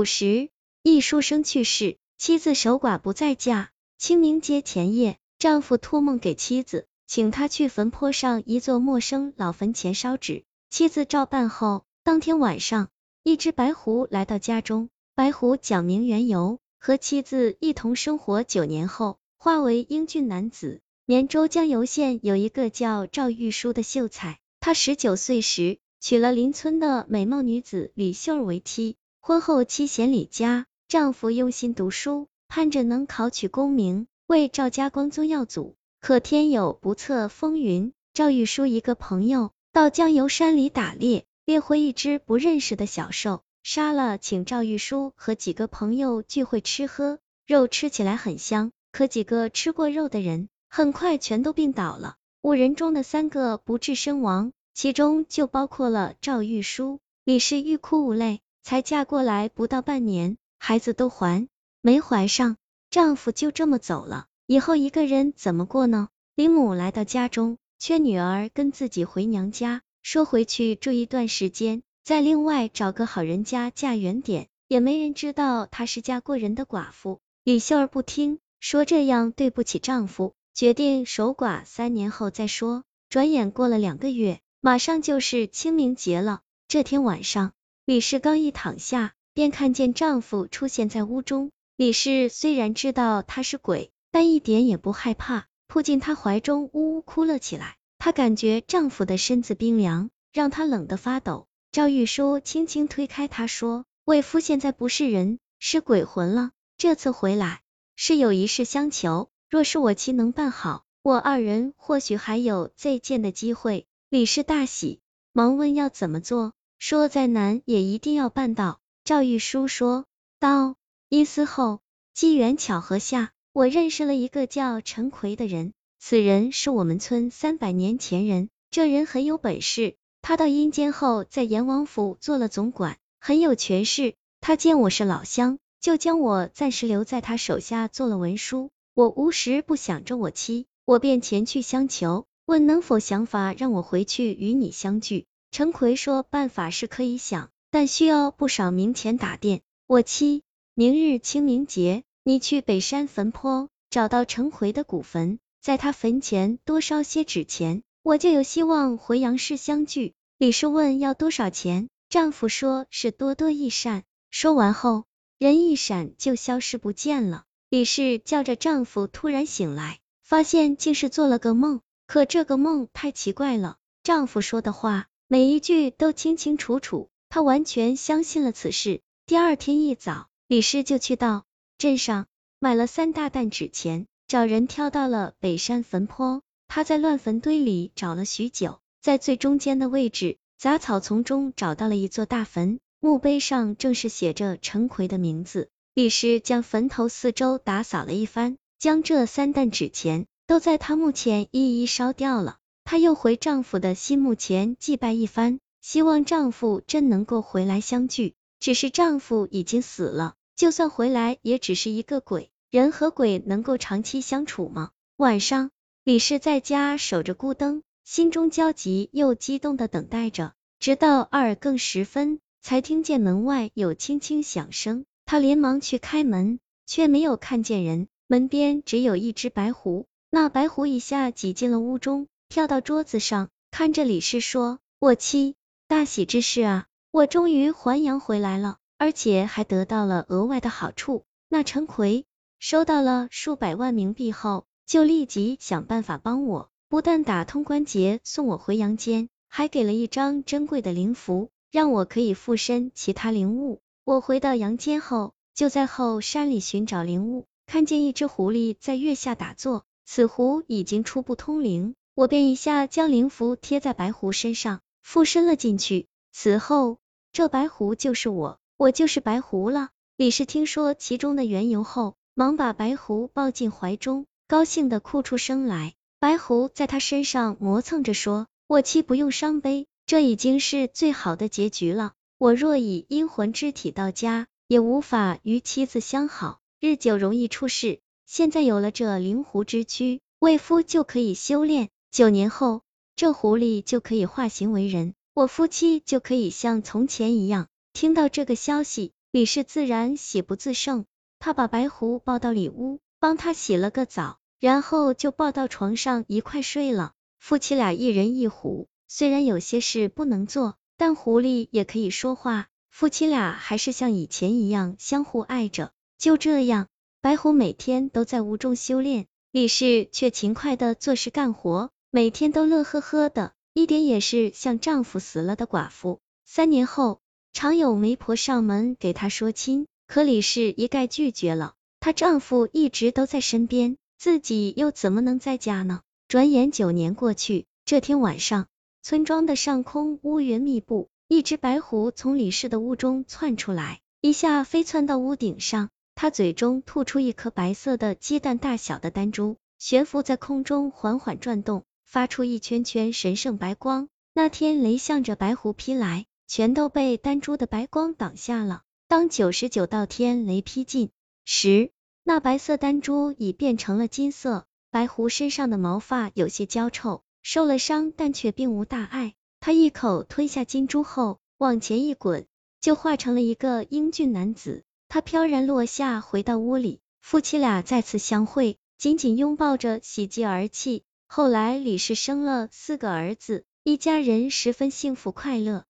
五十，易书生去世，妻子守寡不再嫁。清明节前夜，丈夫托梦给妻子，请他去坟坡上一座陌生老坟前烧纸。妻子照办后，当天晚上，一只白狐来到家中。白狐讲明缘由，和妻子一同生活九年后，化为英俊男子。绵州江油县有一个叫赵玉书的秀才，他十九岁时娶了邻村的美貌女子李秀儿为妻。婚后妻贤李家，丈夫用心读书，盼着能考取功名，为赵家光宗耀祖。可天有不测风云，赵玉书一个朋友到江油山里打猎，猎回一只不认识的小兽，杀了，请赵玉书和几个朋友聚会吃喝，肉吃起来很香。可几个吃过肉的人，很快全都病倒了，五人中的三个不治身亡，其中就包括了赵玉书。李氏欲哭无泪。才嫁过来不到半年，孩子都还没怀上，丈夫就这么走了，以后一个人怎么过呢？李母来到家中，劝女儿跟自己回娘家，说回去住一段时间，再另外找个好人家嫁远点，也没人知道她是嫁过人的寡妇。李秀儿不听，说这样对不起丈夫，决定守寡三年后再说。转眼过了两个月，马上就是清明节了。这天晚上。李氏刚一躺下，便看见丈夫出现在屋中。李氏虽然知道他是鬼，但一点也不害怕，扑进他怀中，呜呜哭了起来。她感觉丈夫的身子冰凉，让她冷得发抖。赵玉书轻轻推开她，说：“为夫现在不是人，是鬼魂了。这次回来是有一事相求，若是我妻能办好，我二人或许还有再见的机会。”李氏大喜，忙问要怎么做。说再难也一定要办到。赵玉书说道：“一思后，机缘巧合下，我认识了一个叫陈奎的人。此人是我们村三百年前人，这人很有本事。他到阴间后，在阎王府做了总管，很有权势。他见我是老乡，就将我暂时留在他手下做了文书。我无时不想着我妻，我便前去相求，问能否想法让我回去与你相聚。”陈奎说：“办法是可以想，但需要不少冥钱打点。我妻，明日清明节，你去北山坟坡找到陈奎的古坟，在他坟前多烧些纸钱，我就有希望回杨氏相聚。”李氏问要多少钱，丈夫说是多多益善。说完后，人一闪就消失不见了。李氏叫着丈夫突然醒来，发现竟是做了个梦，可这个梦太奇怪了，丈夫说的话。每一句都清清楚楚，他完全相信了此事。第二天一早，李氏就去到镇上买了三大担纸钱，找人挑到了北山坟坡。他在乱坟堆里找了许久，在最中间的位置杂草丛中找到了一座大坟，墓碑上正是写着陈奎的名字。李氏将坟头四周打扫了一番，将这三担纸钱都在他墓前一一烧掉了。她又回丈夫的新墓前祭拜一番，希望丈夫真能够回来相聚。只是丈夫已经死了，就算回来也只是一个鬼。人和鬼能够长期相处吗？晚上，李氏在家守着孤灯，心中焦急又激动的等待着，直到二更时分，才听见门外有轻轻响声。她连忙去开门，却没有看见人，门边只有一只白狐。那白狐一下挤进了屋中。跳到桌子上，看着李氏说：“我妻，大喜之事啊！我终于还阳回来了，而且还得到了额外的好处。那陈奎收到了数百万冥币后，就立即想办法帮我，不但打通关节送我回阳间，还给了一张珍贵的灵符，让我可以附身其他灵物。我回到阳间后，就在后山里寻找灵物，看见一只狐狸在月下打坐，此狐已经初步通灵。”我便一下将灵符贴在白狐身上，附身了进去。此后，这白狐就是我，我就是白狐了。李氏听说其中的缘由后，忙把白狐抱进怀中，高兴的哭出声来。白狐在他身上磨蹭着说：“我妻不用伤悲，这已经是最好的结局了。我若以阴魂之体到家，也无法与妻子相好，日久容易出事。现在有了这灵狐之躯，为夫就可以修炼。”九年后，这狐狸就可以化形为人，我夫妻就可以像从前一样。听到这个消息，李氏自然喜不自胜，他把白狐抱到里屋，帮他洗了个澡，然后就抱到床上一块睡了。夫妻俩一人一狐，虽然有些事不能做，但狐狸也可以说话，夫妻俩还是像以前一样相互爱着。就这样，白狐每天都在屋中修炼，李氏却勤快的做事干活，每天都乐呵呵的。一点也是像丈夫死了的寡妇。三年后，常有媒婆上门给她说亲，可李氏一概拒绝了。她丈夫一直都在身边，自己又怎么能在家呢？转眼九年过去，这天晚上，村庄的上空乌云密布，一只白狐从李氏的屋中窜出来，一下飞窜到屋顶上。它嘴中吐出一颗白色的鸡蛋大小的丹珠，悬浮在空中，缓缓转动。发出一圈圈神圣白光，那天雷向着白狐劈来，全都被丹珠的白光挡下了。当九十九道天雷劈尽时，那白色丹珠已变成了金色。白狐身上的毛发有些焦臭，受了伤，但却并无大碍。他一口吞下金珠后，往前一滚，就化成了一个英俊男子。他飘然落下，回到屋里，夫妻俩再次相会，紧紧拥抱着，喜极而泣。后来李氏生了四个儿子，一家人十分幸福快乐。